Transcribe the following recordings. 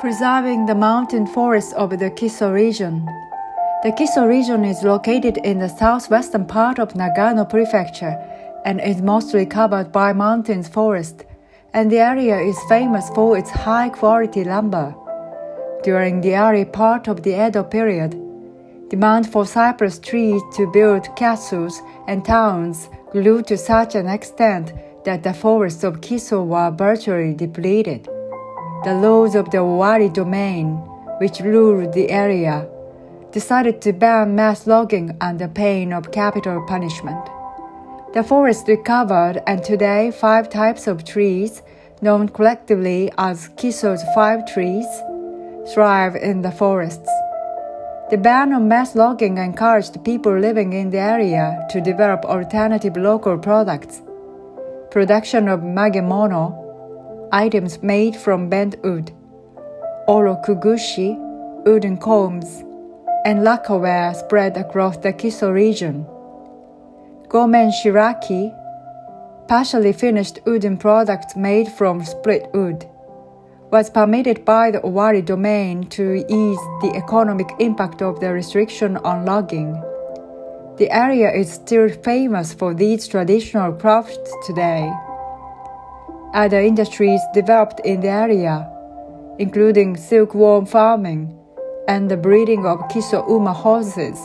preserving the mountain forests of the Kiso region. The Kiso region is located in the southwestern part of Nagano Prefecture and is mostly covered by mountains forest, and the area is famous for its high quality lumber. During the early part of the Edo period, demand for cypress trees to build castles and towns grew to such an extent that the forests of Kiso were virtually depleted the lords of the Owari domain, which ruled the area, decided to ban mass logging under pain of capital punishment. The forest recovered, and today five types of trees, known collectively as Kiso's five trees, thrive in the forests. The ban on mass logging encouraged people living in the area to develop alternative local products. Production of magemono, items made from bent wood, orokugushi, wooden combs, and lacquerware spread across the Kiso region. Gomen shiraki, partially finished wooden products made from split wood, was permitted by the Owari domain to ease the economic impact of the restriction on logging. The area is still famous for these traditional crafts today. Other industries developed in the area, including silkworm farming and the breeding of Kiso Uma horses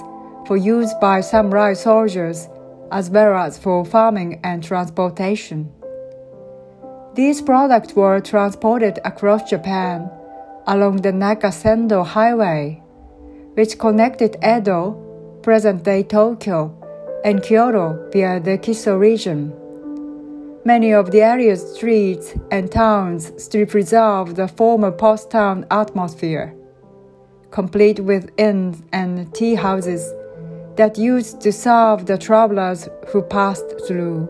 for use by samurai soldiers, as well as for farming and transportation. These products were transported across Japan along the Nakasendo Highway, which connected Edo, present day Tokyo, and Kyoto via the Kiso region. Many of the area's streets and towns still preserve the former post town atmosphere, complete with inns and tea houses that used to serve the travelers who passed through.